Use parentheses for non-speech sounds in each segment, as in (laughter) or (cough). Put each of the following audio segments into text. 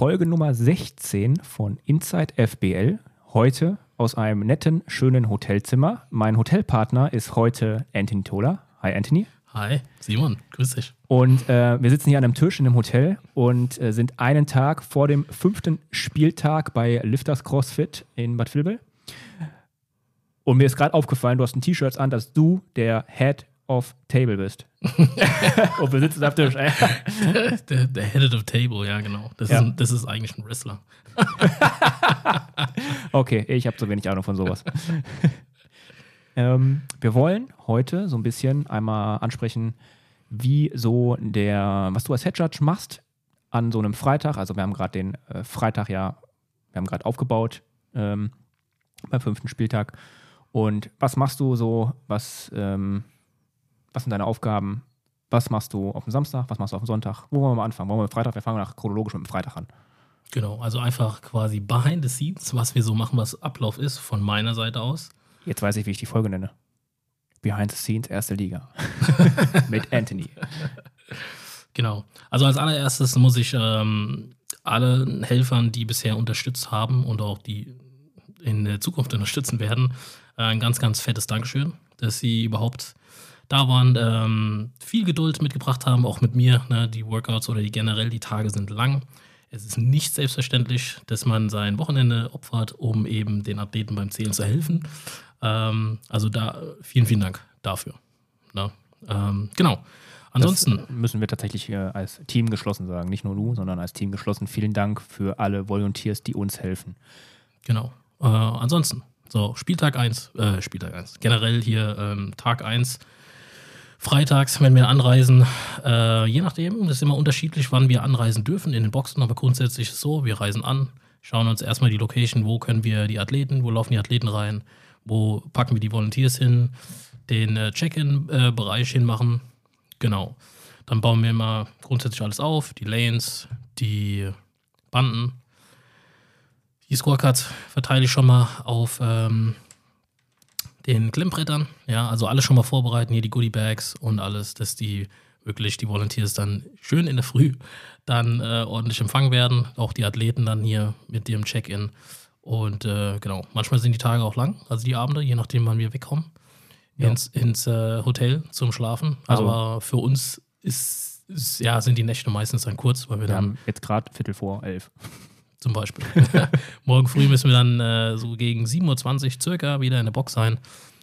Folge Nummer 16 von Inside FBL. Heute aus einem netten, schönen Hotelzimmer. Mein Hotelpartner ist heute Anthony Tola. Hi Anthony. Hi, Simon, grüß dich. Und äh, wir sitzen hier an einem Tisch in einem Hotel und äh, sind einen Tag vor dem fünften Spieltag bei Lifters CrossFit in Bad Vilbel. Und mir ist gerade aufgefallen, du hast ein T-Shirt an, dass du der Head of Table bist. und wir sitzen am Tisch. der, der Head of Table, ja, genau. Das, ja. Ist, das ist eigentlich ein Wrestler. (laughs) okay, ich habe zu wenig Ahnung von sowas. (laughs) ähm, wir wollen heute so ein bisschen einmal ansprechen, wie so der, was du als Head Judge machst an so einem Freitag. Also wir haben gerade den äh, Freitag ja, wir haben gerade aufgebaut ähm, beim fünften Spieltag. Und was machst du so, was ähm, was sind deine Aufgaben? Was machst du auf dem Samstag? Was machst du auf dem Sonntag? Wo wollen wir mal anfangen? Wollen wir mit Freitag? Wir fangen nach chronologisch mit dem Freitag an. Genau, also einfach quasi behind the scenes, was wir so machen, was Ablauf ist, von meiner Seite aus. Jetzt weiß ich, wie ich die Folge nenne. Behind the Scenes, erste Liga. (laughs) mit Anthony. Genau. Also als allererstes muss ich ähm, allen Helfern, die bisher unterstützt haben und auch die in der Zukunft unterstützen werden, äh, ein ganz, ganz fettes Dankeschön, dass sie überhaupt da waren, ähm, viel Geduld mitgebracht haben, auch mit mir. Ne? Die Workouts oder die generell, die Tage sind lang. Es ist nicht selbstverständlich, dass man sein Wochenende opfert, um eben den Athleten beim Zählen zu helfen. Ähm, also da vielen, vielen Dank dafür. Ne? Ähm, genau. Ansonsten das müssen wir tatsächlich hier als Team geschlossen sagen. Nicht nur du, sondern als Team geschlossen. Vielen Dank für alle Volunteers, die uns helfen. Genau. Äh, ansonsten, so, Spieltag 1, äh, Spieltag 1. Generell hier ähm, Tag 1 freitags, wenn wir anreisen. Äh, je nachdem, das ist immer unterschiedlich, wann wir anreisen dürfen in den Boxen, aber grundsätzlich ist es so, wir reisen an, schauen uns erstmal die Location, wo können wir die Athleten, wo laufen die Athleten rein, wo packen wir die Volunteers hin, den äh, Check-in-Bereich hinmachen. Genau. Dann bauen wir immer grundsätzlich alles auf, die Lanes, die Banden. Die Scorecards verteile ich schon mal auf ähm, den Klemmbrettern. Ja, also alles schon mal vorbereiten, hier die Goodie Bags und alles, dass die wirklich die Volunteers dann schön in der Früh dann äh, ordentlich empfangen werden. Auch die Athleten dann hier mit ihrem Check-in. Und äh, genau, manchmal sind die Tage auch lang, also die Abende, je nachdem, wann wir wegkommen, ja. ins, ins äh, Hotel zum Schlafen. Also, Aber für uns ist, ist, ja, sind die Nächte meistens dann kurz, weil wir, wir dann. Haben jetzt gerade Viertel vor elf. Zum Beispiel. (laughs) Morgen früh müssen wir dann äh, so gegen 7.20 Uhr circa wieder in der Box sein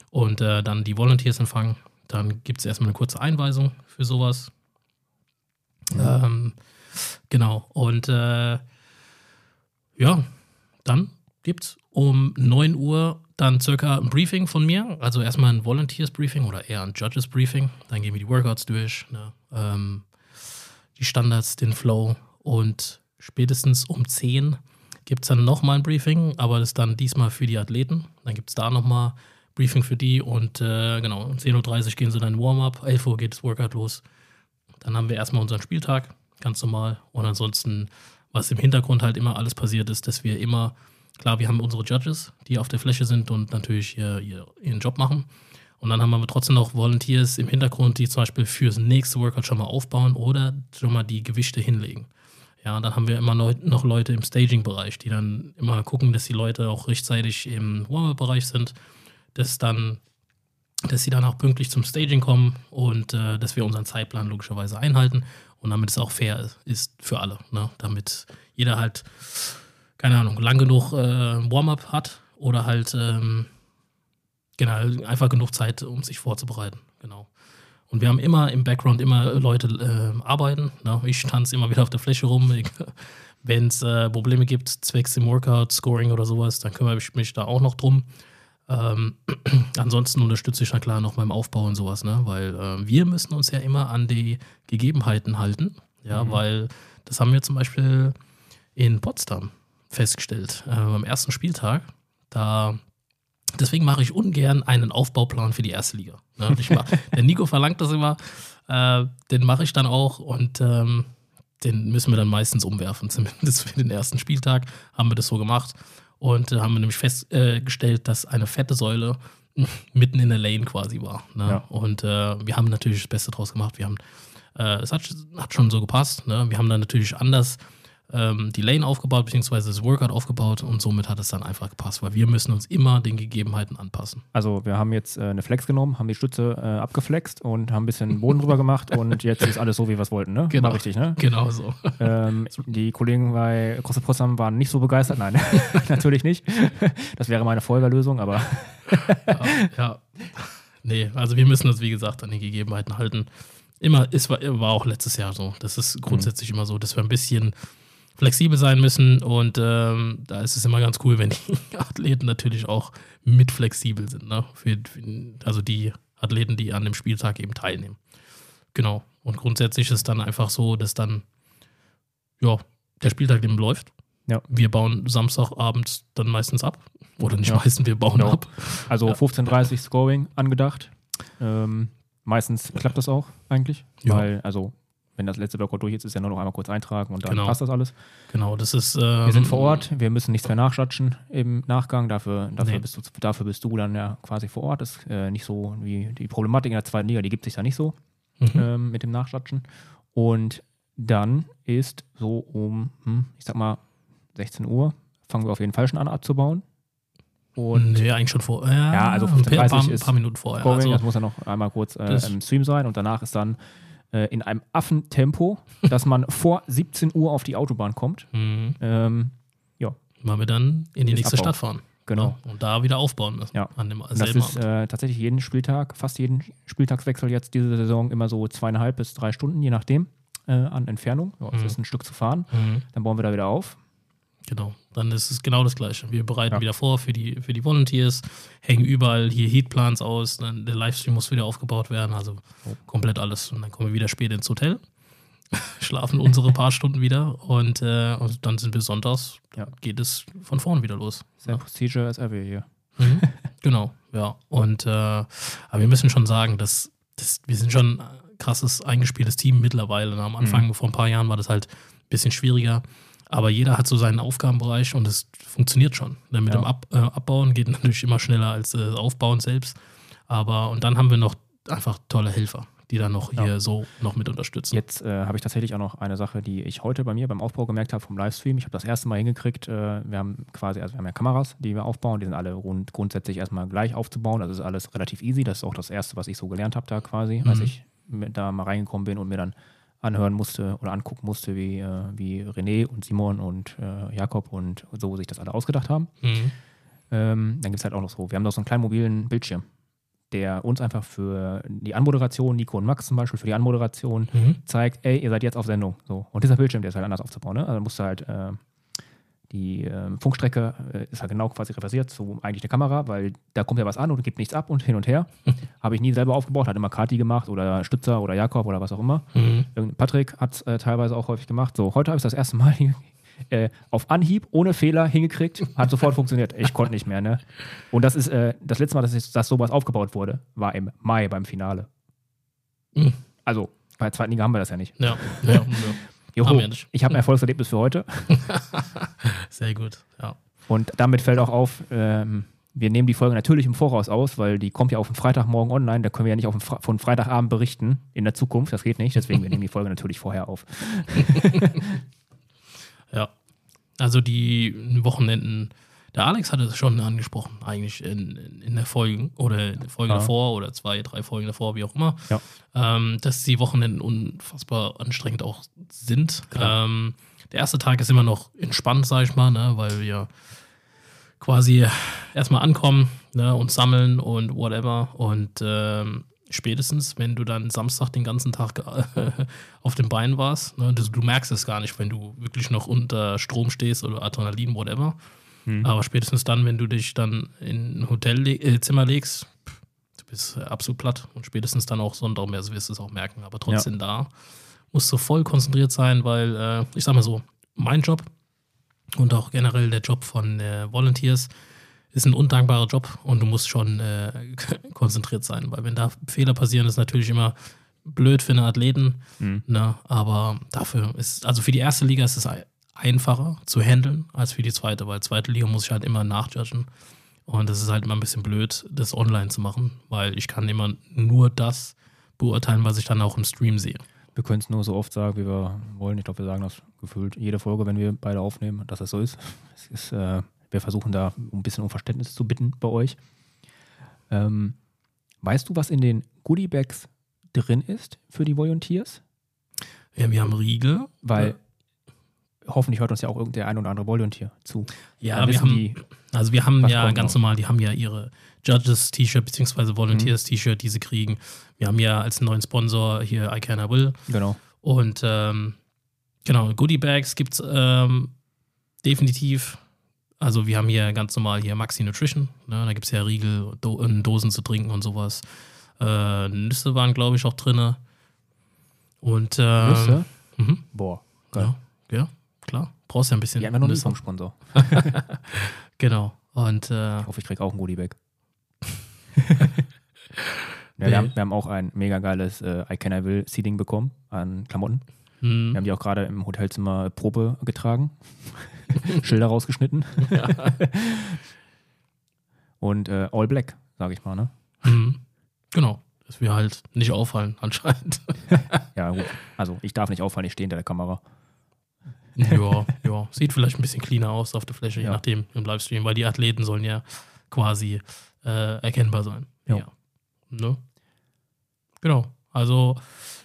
und äh, dann die Volunteers empfangen. Dann gibt es erstmal eine kurze Einweisung für sowas. Ja. Ähm, genau. Und äh, ja, dann gibt es um 9 Uhr dann circa ein Briefing von mir. Also erstmal ein Volunteers-Briefing oder eher ein Judges-Briefing. Dann gehen wir die Workouts durch, ne? ähm, die Standards, den Flow und spätestens um 10 gibt es dann nochmal ein Briefing, aber das ist dann diesmal für die Athleten. Dann gibt es da nochmal Briefing für die und äh, genau, um 10.30 Uhr gehen sie dann in Warm-up, 11 Uhr geht das Workout los. Dann haben wir erstmal unseren Spieltag, ganz normal. Und ansonsten, was im Hintergrund halt immer alles passiert ist, dass wir immer, klar, wir haben unsere Judges, die auf der Fläche sind und natürlich ihr, ihr, ihren Job machen. Und dann haben wir trotzdem noch Volunteers im Hintergrund, die zum Beispiel fürs nächste Workout schon mal aufbauen oder schon mal die Gewichte hinlegen. Ja, dann haben wir immer noch Leute im Staging-Bereich, die dann immer gucken, dass die Leute auch rechtzeitig im Warm-Up-Bereich sind, dass dann, dass sie dann auch pünktlich zum Staging kommen und äh, dass wir unseren Zeitplan logischerweise einhalten und damit es auch fair ist für alle. Ne? Damit jeder halt, keine Ahnung, lang genug äh, Warm-Up hat oder halt ähm, genau, einfach genug Zeit, um sich vorzubereiten. Genau. Und wir haben immer im Background immer Leute äh, arbeiten. Ne? Ich tanze immer wieder auf der Fläche rum. (laughs) Wenn es äh, Probleme gibt, zwecks im Workout, Scoring oder sowas, dann kümmere ich mich da auch noch drum. Ähm, (clears throat) ansonsten unterstütze ich dann klar noch beim Aufbau und sowas, ne? weil äh, wir müssen uns ja immer an die Gegebenheiten halten. Ja, mhm. weil das haben wir zum Beispiel in Potsdam festgestellt. Äh, beim ersten Spieltag, da Deswegen mache ich ungern einen Aufbauplan für die erste Liga. Ne? Mach, (laughs) der Nico verlangt das immer, äh, den mache ich dann auch und ähm, den müssen wir dann meistens umwerfen. (laughs) Zumindest für den ersten Spieltag haben wir das so gemacht und äh, haben wir nämlich festgestellt, äh, dass eine fette Säule (laughs) mitten in der Lane quasi war. Ne? Ja. Und äh, wir haben natürlich das Beste draus gemacht. Wir haben, äh, es hat, hat, schon so gepasst. Ne? Wir haben dann natürlich anders ähm, die Lane aufgebaut, beziehungsweise das Workout aufgebaut und somit hat es dann einfach gepasst, weil wir müssen uns immer den Gegebenheiten anpassen. Also wir haben jetzt äh, eine Flex genommen, haben die Stütze äh, abgeflext und haben ein bisschen Boden drüber gemacht (laughs) und jetzt ist alles so, wie wir es wollten, ne? Genau. War richtig, ne? Genau so. Ähm, die Kollegen bei CrossFit Potsdam waren nicht so begeistert. Nein, (laughs) natürlich nicht. Das wäre meine Feuerwehrlösung, aber (laughs) ja, ja. Nee, also wir müssen uns, wie gesagt, an die Gegebenheiten halten. Immer, es war, war auch letztes Jahr so. Das ist grundsätzlich immer so, dass wir ein bisschen flexibel sein müssen und ähm, da ist es immer ganz cool, wenn die (laughs) Athleten natürlich auch mit flexibel sind. Ne? Für, für, also die Athleten, die an dem Spieltag eben teilnehmen. Genau. Und grundsätzlich ist es dann einfach so, dass dann, ja, der Spieltag eben läuft. Ja. Wir bauen Samstagabends dann meistens ab. Oder nicht Ja. meistens, wir bauen Genau. ab. also Ja. 15:30 Scoring angedacht. Ähm, meistens klappt das auch eigentlich, Ja. weil also wenn das letzte Workout durch ist, ist ja nur noch einmal kurz eintragen und dann Genau. passt das alles. Genau, das ist. Ähm, Wir sind vor Ort, wir müssen nichts mehr nachschatschen im Nachgang. Dafür, dafür, Nee. bist, du, dafür bist du dann ja quasi vor Ort. Das ist äh, nicht so wie die Problematik in der zweiten Liga, die gibt sich da nicht so Mhm. ähm, mit dem Nachschatschen. Und dann ist so um, hm, ich sag mal, 16 Uhr, fangen wir auf jeden Fall schon an abzubauen. Und nee, eigentlich schon vor. Ja, Ja, also ein paar, 15:30 paar, ist paar Minuten vorher. Scoring, Also, das muss ja noch einmal kurz äh, im Stream sein und danach ist dann äh, in einem Affentempo, (laughs) dass man vor 17 Uhr auf die Autobahn kommt. mhm. Ähm, weil wir dann in die nächste Abbau. Stadt fahren. genau. Ja, und da wieder aufbauen müssen. Ja. An dem das ist äh, tatsächlich jeden Spieltag, fast jeden Spieltagswechsel jetzt diese Saison immer so zweieinhalb bis drei Stunden, je nachdem, äh, an Entfernung. Ja, das Mhm. ist ein Stück zu fahren. Mhm. Dann bauen wir da wieder auf. Genau. Dann ist es genau das Gleiche. Wir bereiten Ja. wieder vor für die, für die Volunteers, hängen überall hier Heatplans aus, dann der Livestream muss wieder aufgebaut werden, also komplett alles. Und dann kommen wir wieder spät ins Hotel, (laughs) schlafen unsere paar Stunden wieder und, äh, und dann sind wir sonntags, Ja. geht es von vorn wieder los. Sehr Ja. Procedure as ever hier. Mhm. (laughs) genau, ja. Und äh, aber wir müssen schon sagen, dass, dass wir sind schon ein krasses eingespieltes Team mittlerweile. Am Anfang, vor ein paar Jahren, war das halt ein bisschen schwieriger. Aber jeder hat so seinen Aufgabenbereich und es funktioniert schon. Ne, Mit Ja. dem Ab, äh, Abbauen geht (laughs) natürlich immer schneller als äh, das Aufbauen selbst. Aber und dann haben wir noch einfach tolle Helfer, die dann noch Ja. hier so noch mit unterstützen. Jetzt äh, habe ich tatsächlich auch noch eine Sache, die ich heute bei mir beim Aufbau gemerkt habe vom Livestream. Ich habe das erste Mal hingekriegt, äh, wir haben quasi, also wir haben ja Kameras, die wir aufbauen, die sind alle rund, grundsätzlich erstmal gleich aufzubauen. Das ist alles relativ easy. Das ist auch das Erste, was ich so gelernt habe da quasi, als Mhm. ich mit, da mal reingekommen bin und mir dann anhören musste oder angucken musste, wie, äh, wie René und Simon und äh, Jakob und so sich das alle ausgedacht haben. Mhm. Ähm, dann gibt es halt auch noch so, wir haben noch so einen kleinen mobilen Bildschirm, der uns einfach für die Anmoderation, Nico und Max zum Beispiel, für die Anmoderation Mhm. zeigt, ey, ihr seid jetzt auf Sendung. So. Und dieser Bildschirm, der ist halt anders aufzubauen. Ne? Also musst du halt äh, die ähm, Funkstrecke äh, ist halt genau quasi reversiert zu eigentlich der Kamera, weil da kommt ja was an und gibt nichts ab und hin und her. (laughs) Habe ich nie selber aufgebaut, hat immer Kati gemacht oder Stützer oder Jakob oder was auch immer. Mhm. Patrick hat es äh, teilweise auch häufig gemacht. So, heute habe ich das erste Mal (laughs) äh, auf Anhieb, ohne Fehler hingekriegt, hat sofort funktioniert. Ich konnte nicht mehr, ne? Und das ist äh, das letzte Mal, dass, ich, dass sowas aufgebaut wurde, war im Mai beim Finale. Mhm. Also, bei der zweiten Liga haben wir das ja nicht. Ja, ja, ja. (laughs) Joho, ich habe ein Erfolgserlebnis für heute. (laughs) sehr gut. Ja. Und damit fällt auch auf, ähm, wir nehmen die Folge natürlich im Voraus aus, weil die kommt ja auf den Freitagmorgen online. Da können wir ja nicht auf Fre von Freitagabend berichten in der Zukunft. Das geht nicht. Deswegen wir nehmen die Folge natürlich vorher auf. (laughs) Ja. Also die Wochenenden, der Alex hatte es schon angesprochen, eigentlich in, in, der Folge oder in der Folge Ja. davor oder zwei, drei Folgen davor, wie auch immer, Ja. ähm, dass die Wochenenden unfassbar anstrengend auch sind. Ähm, der erste Tag ist immer noch entspannt, sag ich mal, ne, weil wir quasi erstmal ankommen ne, und sammeln und whatever. Und ähm, spätestens, wenn du dann Samstag den ganzen Tag (laughs) auf den Beinen warst, ne, das, du merkst es gar nicht, wenn du wirklich noch unter Strom stehst oder Adrenalin, whatever. Mhm. Aber spätestens dann, wenn du dich dann in ein Hotelzimmer legst, pff, du bist äh, absolut platt. Und spätestens dann auch Sonntag mehr, wirst du es auch merken. Aber trotzdem da musst du voll konzentriert sein, weil, äh, ich sag mal so, mein Job und auch generell der Job von äh, Volunteers ist ein undankbarer Job und du musst schon äh, (laughs) konzentriert sein, weil wenn da Fehler passieren, ist natürlich immer blöd für einen Athleten, Mhm. ne? aber dafür ist, also für die erste Liga ist es einfacher zu handeln als für die zweite, weil zweite Liga muss ich halt immer nachjudgen und das ist halt immer ein bisschen blöd, das online zu machen, weil ich kann immer nur das beurteilen, was ich dann auch im Stream sehe. Wir können es nur so oft sagen, wie wir wollen. Ich glaube, wir sagen das gefühlt jede Folge, wenn wir beide aufnehmen, dass das so ist. Es ist äh, wir versuchen da ein bisschen um Verständnis zu bitten bei euch. Ähm, weißt du, was in den Goodiebags drin ist für die Volunteers? Ja, wir haben Riegel. Weil hoffentlich hört uns ja auch irgendein ein oder andere Volunteer zu. Ja, Dann wir haben, die, also wir haben ja ganz normal, die haben ja ihre Judges-T-Shirt beziehungsweise Volunteers-T-Shirt, die sie kriegen. Wir haben ja als neuen Sponsor hier I Can I Will. genau. Und ähm, genau, Goodie Bags gibt es ähm, definitiv. Also wir haben hier ganz normal hier Maxi Nutrition. Ne? Da gibt es ja Riegel Do in Dosen zu trinken und sowas. Äh, Nüsse waren, glaube ich, auch drin. Und ähm, Nüsse? Mhm. Boah, geil. Ja, ja, klar. Brauchst ja ein bisschen noch nie Nüsse. vom Sponsor. Genau. Und äh, Ich hoffe, ich kriege auch ein Goodiebag. (laughs) ja, wir, haben, wir haben auch ein mega geiles äh, I Can I Will Seeding bekommen an Klamotten. hm, Wir haben die auch gerade im Hotelzimmer Probe getragen. (laughs) Schilder rausgeschnitten. (laughs) Und äh, All Black, sage ich mal, ne? hm, genau. Dass wir halt nicht auffallen, anscheinend. Ja, gut. Also ich darf nicht auffallen, ich stehe hinter der Kamera. Ja, (laughs) ja. Sieht vielleicht ein bisschen cleaner aus auf der Fläche, je Ja. nachdem im Livestream, weil die Athleten sollen ja quasi äh, erkennbar sein. Ja. Ja. Ne? Genau. Also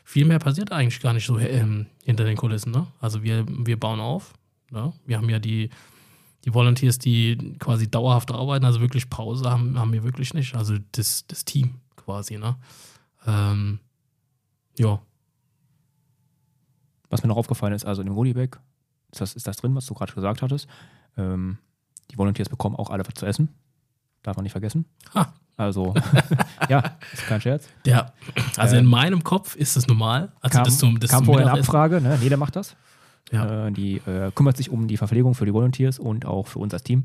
viel mehr passiert eigentlich gar nicht so ähm, hinter den Kulissen. Ne? Also wir, wir bauen auf. Ne? Wir haben ja die, die Volunteers, die quasi dauerhaft arbeiten, also wirklich Pause haben, haben wir wirklich nicht. Also das, das Team quasi. Ne? Ähm, ja. Was mir noch aufgefallen ist, also in dem Goodiebag, ist das, ist das drin, was du gerade gesagt hattest. Ähm, die Volunteers bekommen auch alle was zu essen. Darf man nicht vergessen. Ha. Also, (laughs) ja, ist kein Scherz. Der, also Äh, in meinem Kopf ist das normal. Also kam, das zum, das kam vorher eine. Abfrage, ne? jeder macht das. Ja. Äh, die äh, kümmert sich um die Verpflegung für die Volunteers und auch für uns als Team.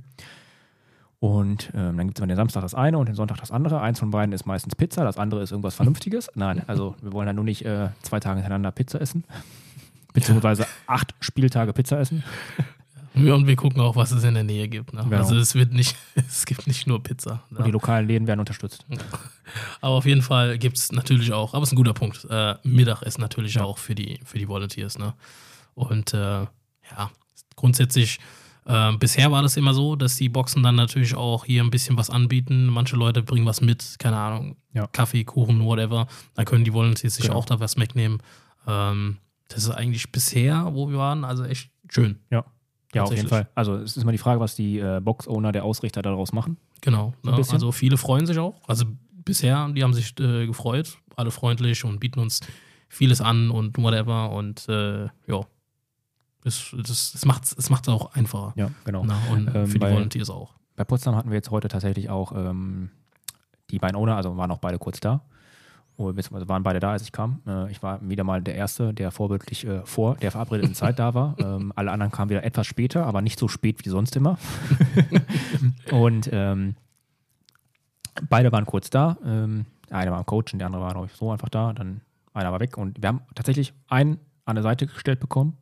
Und ähm, dann gibt es immer den Samstag das eine und den Sonntag das andere. Eins von beiden ist meistens Pizza, das andere ist irgendwas (laughs) Vernünftiges. Nein, also wir wollen dann nur nicht äh, zwei Tage hintereinander Pizza essen. Beziehungsweise acht Spieltage Pizza essen. (laughs) Ja, Und wir gucken auch, was es in der Nähe gibt. Ne? Genau. Also es wird nicht, (laughs) es gibt nicht nur Pizza. Und die Ne? lokalen Läden werden unterstützt. Aber auf jeden Fall gibt es natürlich auch, aber es ist ein guter Punkt, äh, Mittagessen natürlich Ja. auch für die, für die Volunteers. Ne? Und äh, ja, grundsätzlich, äh, bisher war das immer so, dass die Boxen dann natürlich auch hier ein bisschen was anbieten. Manche Leute bringen was mit, keine Ahnung, Ja. Kaffee, Kuchen, whatever. Da können die Volunteers sich Genau. auch da was mitnehmen. Ähm, das ist eigentlich bisher, wo wir waren, also echt schön. Ja, auf jeden. Fall. Also es ist immer die Frage, was die äh, Box-Owner, der Ausrichter daraus machen. Genau. So Ne? Also viele freuen sich auch. Also bisher, die haben sich äh, gefreut, alle freundlich und bieten uns vieles an und whatever. Und äh, ja, das, das, das macht es macht's auch einfacher. Ja, genau. Na, und Ähm, für die bei- Volunteers auch. Bei Potsdam hatten wir jetzt heute tatsächlich auch ähm, die beiden Owner, also waren auch beide kurz da. Oder beziehungsweise waren beide da, als ich kam. Äh, ich war wieder mal der Erste, der vorbildlich äh, vor der verabredeten (laughs) Zeit da war. Ähm, alle anderen kamen wieder etwas später, aber nicht so spät wie sonst immer. (laughs) Und ähm, beide waren kurz da. Ähm, der eine war am Coachen, der andere war, ich, so einfach da. Dann einer war weg. Und wir haben tatsächlich einen an der Seite gestellt bekommen,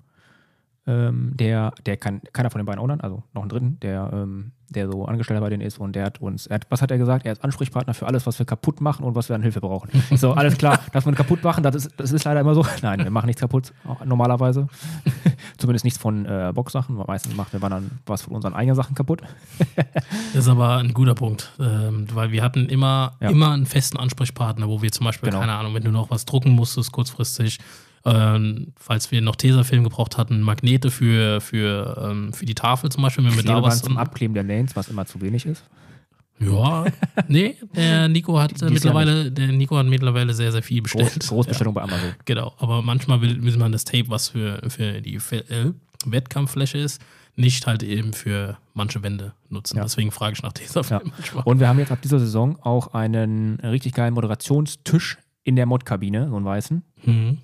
ähm, der, der kann, keiner von den beiden Ownern, also noch einen dritten, der, ähm, der so Angestellter bei denen ist und der hat uns, hat, was hat er gesagt? Er ist Ansprechpartner für alles, was wir kaputt machen und was wir an Hilfe brauchen. Ich (laughs) So, alles klar, dass wir kaputt machen, das ist, das ist leider immer so. Nein, wir machen nichts kaputt, normalerweise. (laughs) Zumindest nichts von äh, Boxsachen. Meistens machen wir dann was von unseren eigenen Sachen kaputt. Das ist aber ein guter Punkt, ähm, weil wir hatten immer, Ja. immer einen festen Ansprechpartner, wo wir zum Beispiel, Genau. keine Ahnung, wenn du noch was drucken musstest, kurzfristig, ähm, falls wir noch Tesafilm gebraucht hatten, Magnete für, für, ähm, für die Tafel zum Beispiel, wenn wir da was zum Abkleben der Lanes, was immer zu wenig ist. Ja, nee, der Nico hat äh, mittlerweile, der Nico hat mittlerweile sehr, sehr viel bestellt. Groß, Großbestellung bei Amazon. Ja, genau, aber manchmal will, will man das Tape, was für, für die äh, Wettkampffläche ist, nicht halt eben für manche Wände nutzen. Ja. Deswegen frage ich nach Tesafilm Ja. manchmal. Und wir haben jetzt ab dieser Saison auch einen richtig geilen Moderationstisch in der Modkabine, so einen weißen. Mhm.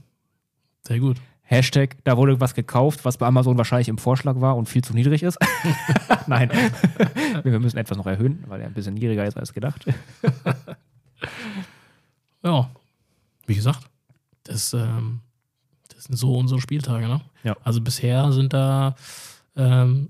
Sehr gut. Hashtag, da wurde was gekauft, was bei Amazon wahrscheinlich im Vorschlag war und viel zu niedrig ist. (laughs) Nein, (laughs) wir müssen etwas noch erhöhen, weil er ein bisschen niedriger ist als gedacht. (laughs) Ja, wie gesagt, das, ähm, das sind so unsere Spieltage, ne? Ja. Also bisher sind da ähm,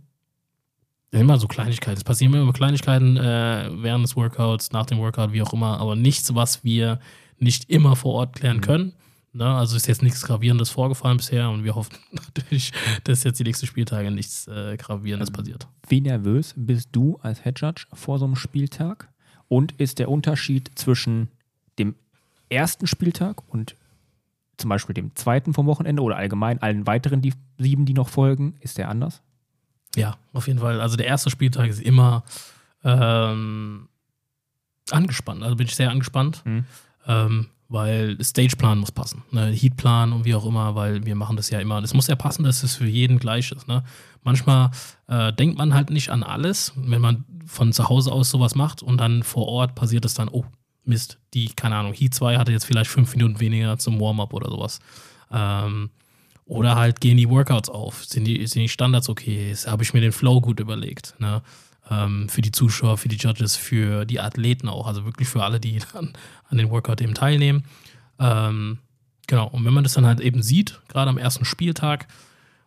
immer so Kleinigkeiten. Es passieren immer Kleinigkeiten äh, während des Workouts, nach dem Workout, wie auch immer, aber nichts, was wir nicht immer vor Ort klären Mhm. können. Ne? Also ist jetzt nichts Gravierendes vorgefallen bisher und wir hoffen (laughs) natürlich, dass jetzt die nächsten Spieltage nichts äh, Gravierendes Ähm, passiert. Wie nervös bist du als Head Judge vor so einem Spieltag? Und ist der Unterschied zwischen dem ersten Spieltag und zum Beispiel dem zweiten vom Wochenende oder allgemein allen weiteren die sieben, die noch folgen, ist der anders? Ja, auf jeden Fall. Also der erste Spieltag ist immer ähm, angespannt. Also bin ich sehr angespannt, Mhm. ähm, weil Stageplan muss passen. Ne? Heatplan und wie auch immer, weil wir machen das ja immer. Das muss ja passen, dass es für jeden gleich ist. Ne? Manchmal äh, denkt man halt nicht an alles, wenn man von zu Hause aus sowas macht und dann vor Ort passiert es dann, oh, Mist, die, keine Ahnung, Heat 2 hatte jetzt vielleicht fünf Minuten weniger zum Warm-up oder sowas. Ähm, oder halt gehen die Workouts auf? Sind die, sind die Standards okay? Habe ich mir den Flow gut überlegt? Ne? Ähm, für die Zuschauer, für die Judges, für die Athleten auch. Also wirklich für alle, die (laughs) dann an den Workout eben teilnehmen. Ähm, genau. Und wenn man das dann halt eben sieht, gerade am ersten Spieltag,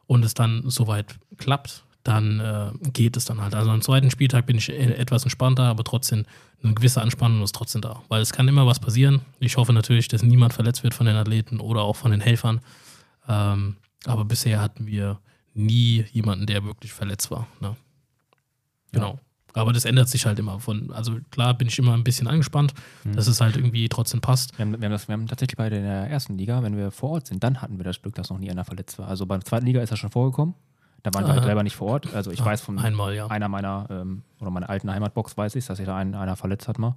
und es dann soweit klappt, dann äh, geht es dann halt. Also am zweiten Spieltag bin ich e- etwas entspannter, aber trotzdem eine gewisse Anspannung ist trotzdem da. Weil es kann immer was passieren. Ich hoffe natürlich, dass niemand verletzt wird von den Athleten oder auch von den Helfern. Ähm, aber bisher hatten wir nie jemanden, der wirklich verletzt war. Ne? Genau. Aber das ändert sich halt immer. Von, also klar bin ich immer ein bisschen angespannt, dass es halt irgendwie trotzdem passt. Wir haben, wir, haben das, wir haben tatsächlich bei der ersten Liga, wenn wir vor Ort sind, dann hatten wir das Glück, dass noch nie einer verletzt war. Also bei der zweiten Liga ist das schon vorgekommen. Da waren wir halt Aha. selber nicht vor Ort. Also ich weiß von Einmal, ja. einer meiner ähm, oder meiner alten Heimatbox weiß ich, dass sich da ein, einer verletzt hat mal.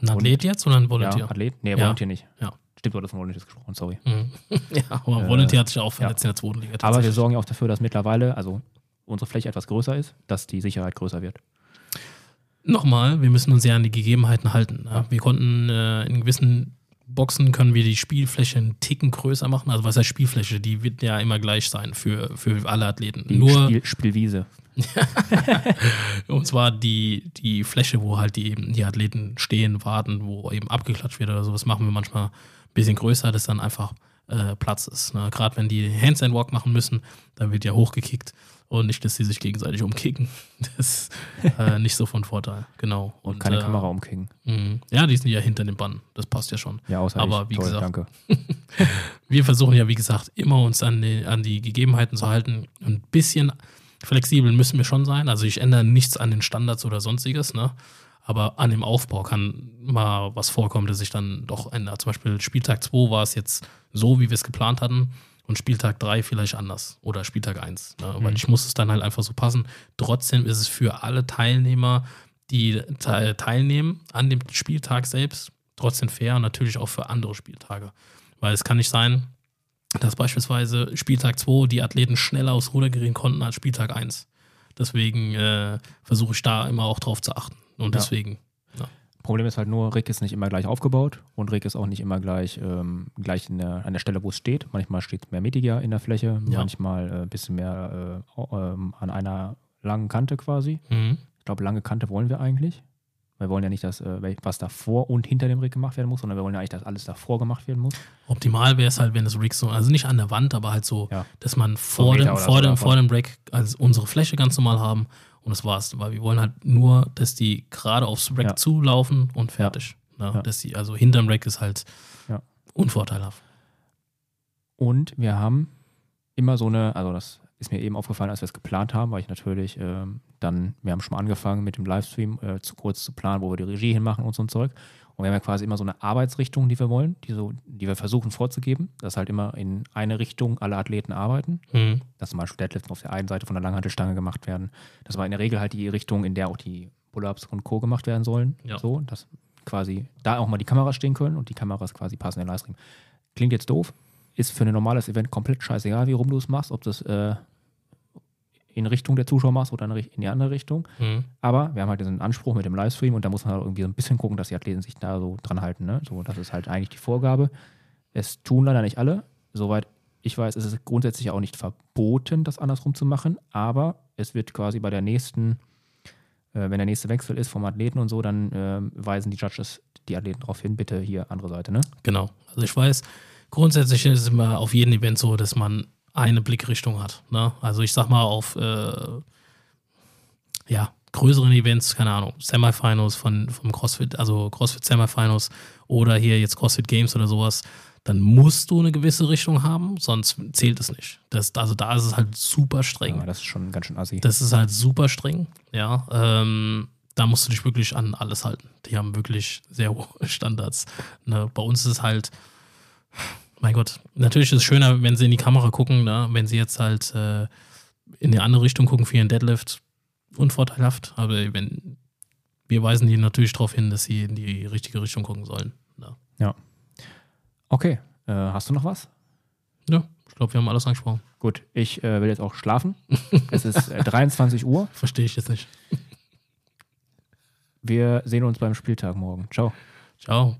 Ein Athlet jetzt oder ein Volunteer? Ja, Athlet? Nee, Ja. Volunteer nicht. Ja. Stimmt, du hattest von Volunteers gesprochen, sorry. Mhm. (laughs) ja, aber Volunteer hat sich auch verletzt in der zweiten Liga. Aber wir sorgen ja auch dafür, dass mittlerweile, also unsere Fläche etwas größer ist, dass die Sicherheit größer wird. Nochmal, wir müssen uns ja an die Gegebenheiten halten. Ne? Wir konnten äh, in gewissen Boxen können wir die Spielfläche einen Ticken größer machen. Also was heißt Spielfläche? Die wird ja immer gleich sein für, für alle Athleten. Die Nur Spiel, Spielwiese. (laughs) und zwar die, die Fläche, wo halt die, eben die Athleten stehen, warten, wo eben abgeklatscht wird oder sowas, machen wir manchmal ein bisschen größer, dass dann einfach äh, Platz ist. Ne? Gerade wenn die Handstand Walk machen müssen, dann wird ja hochgekickt und nicht, dass sie sich gegenseitig umkicken. (laughs) Das ist äh, nicht so von Vorteil. Genau. Und keine äh, Kamera umkicken. mh. Ja, die sind ja hinter dem Bann. Das passt ja schon. Ja, außer aber ich. wie Toll, gesagt, danke. (laughs) wir versuchen ja, wie gesagt, immer uns an die, an die Gegebenheiten zu halten. Ein bisschen flexibel müssen wir schon sein. Also ich ändere nichts an den Standards oder sonstiges, ne? Aber an dem Aufbau kann mal was vorkommen, dass sich dann doch ändert. Zum Beispiel Spieltag 2 war es jetzt so, wie wir es geplant hatten. Und Spieltag 3 vielleicht anders. Oder Spieltag 1. Ne? Weil ich muss es dann halt einfach so passen. Trotzdem ist es für alle Teilnehmer, die te teilnehmen an dem Spieltag selbst, trotzdem fair und natürlich auch für andere Spieltage. Weil es kann nicht sein, dass beispielsweise Spieltag 2 die Athleten schneller aufs Ruder gehen konnten als Spieltag 1. Deswegen äh, versuche ich da immer auch drauf zu achten. Und Ja. deswegen, Problem ist halt nur, Rick ist nicht immer gleich aufgebaut und Rick ist auch nicht immer gleich, ähm, gleich der, an der Stelle, wo es steht. Manchmal steht mehr mittiger in der Fläche, Ja. manchmal ein äh, bisschen mehr äh, ähm, an einer langen Kante quasi. mhm. Ich glaube, lange Kante wollen wir eigentlich. Wir wollen ja nicht, dass äh, was davor und hinter dem Rick gemacht werden muss, sondern wir wollen ja eigentlich, dass alles davor gemacht werden muss. optimal wäre es halt, wenn das Rig so, also nicht an der Wand, aber halt so, Ja. dass man vor, Meter dem, vor, so dem, vor dem Break also unsere Fläche ganz normal haben und das war's. Weil wir wollen halt nur, dass die gerade aufs Rack Ja. zulaufen und fertig. Ne? Ja. Dass die, also hinterm Rack ist halt Ja. unvorteilhaft. Und wir haben immer so eine, also das ist mir eben aufgefallen, als wir es geplant haben, weil ich natürlich ähm, dann, wir haben schon mal angefangen mit dem Livestream äh, zu kurz zu planen, wo wir die Regie hinmachen und so ein Zeug. Und wir haben ja quasi immer so eine Arbeitsrichtung, die wir wollen, die, so, die wir versuchen vorzugeben, dass halt immer in eine Richtung alle Athleten arbeiten. Mhm. Dass zum Beispiel Deadlifts auf der einen Seite von der Langhantelstange gemacht werden. Das war in der Regel halt die Richtung, in der auch die Pull-Ups und Co. gemacht werden sollen. Ja. So, dass quasi da auch mal die Kameras stehen können und die Kameras quasi passen in den Livestream. Klingt jetzt doof, ist für ein normales Event komplett scheißegal, wie rum du es machst, ob du es äh, in Richtung der Zuschauer machst oder in die andere Richtung. Mhm. Aber wir haben halt diesen Anspruch mit dem Livestream und da muss man halt irgendwie so ein bisschen gucken, dass die Athleten sich da so dran halten. Ne? So, das ist halt eigentlich die Vorgabe. Es tun leider nicht alle. Soweit ich weiß, ist es grundsätzlich auch nicht verboten, das andersrum zu machen, aber es wird quasi bei der nächsten, äh, wenn der nächste Wechsel ist vom Athleten und so, dann ähm, weisen die Judges die Athleten darauf hin, bitte hier andere Seite, ne? Genau. Also ich weiß, grundsätzlich ist es immer auf jedem Event so, dass man eine Blickrichtung hat. Ne? Also ich sag mal auf, äh, ja, größeren Events, keine Ahnung, Semifinals von, vom CrossFit, also CrossFit Semifinals oder hier jetzt CrossFit Games oder sowas, dann musst du eine gewisse Richtung haben, sonst zählt es nicht. Das, also da ist es halt super streng. Ja, das ist schon ganz schön assi. Das ist halt super streng, ja. Ähm, da musst du dich wirklich an alles halten. Die haben wirklich sehr hohe (laughs) Standards. Ne? Bei uns ist es halt, mein Gott, natürlich ist es schöner, wenn sie in die Kamera gucken, ne? wenn sie jetzt halt äh, in die andere Richtung gucken für ihren Deadlift, unvorteilhaft. Aber wenn, wir weisen die natürlich darauf hin, dass sie in die richtige Richtung gucken sollen. Ne? Ja. Okay. Äh, hast du noch was? Ja, ich glaube, wir haben alles angesprochen. Gut, ich äh, will jetzt auch schlafen. es ist äh, 23 Uhr. (laughs) Verstehe ich jetzt nicht. Wir sehen uns beim Spieltag morgen. Ciao. Ciao.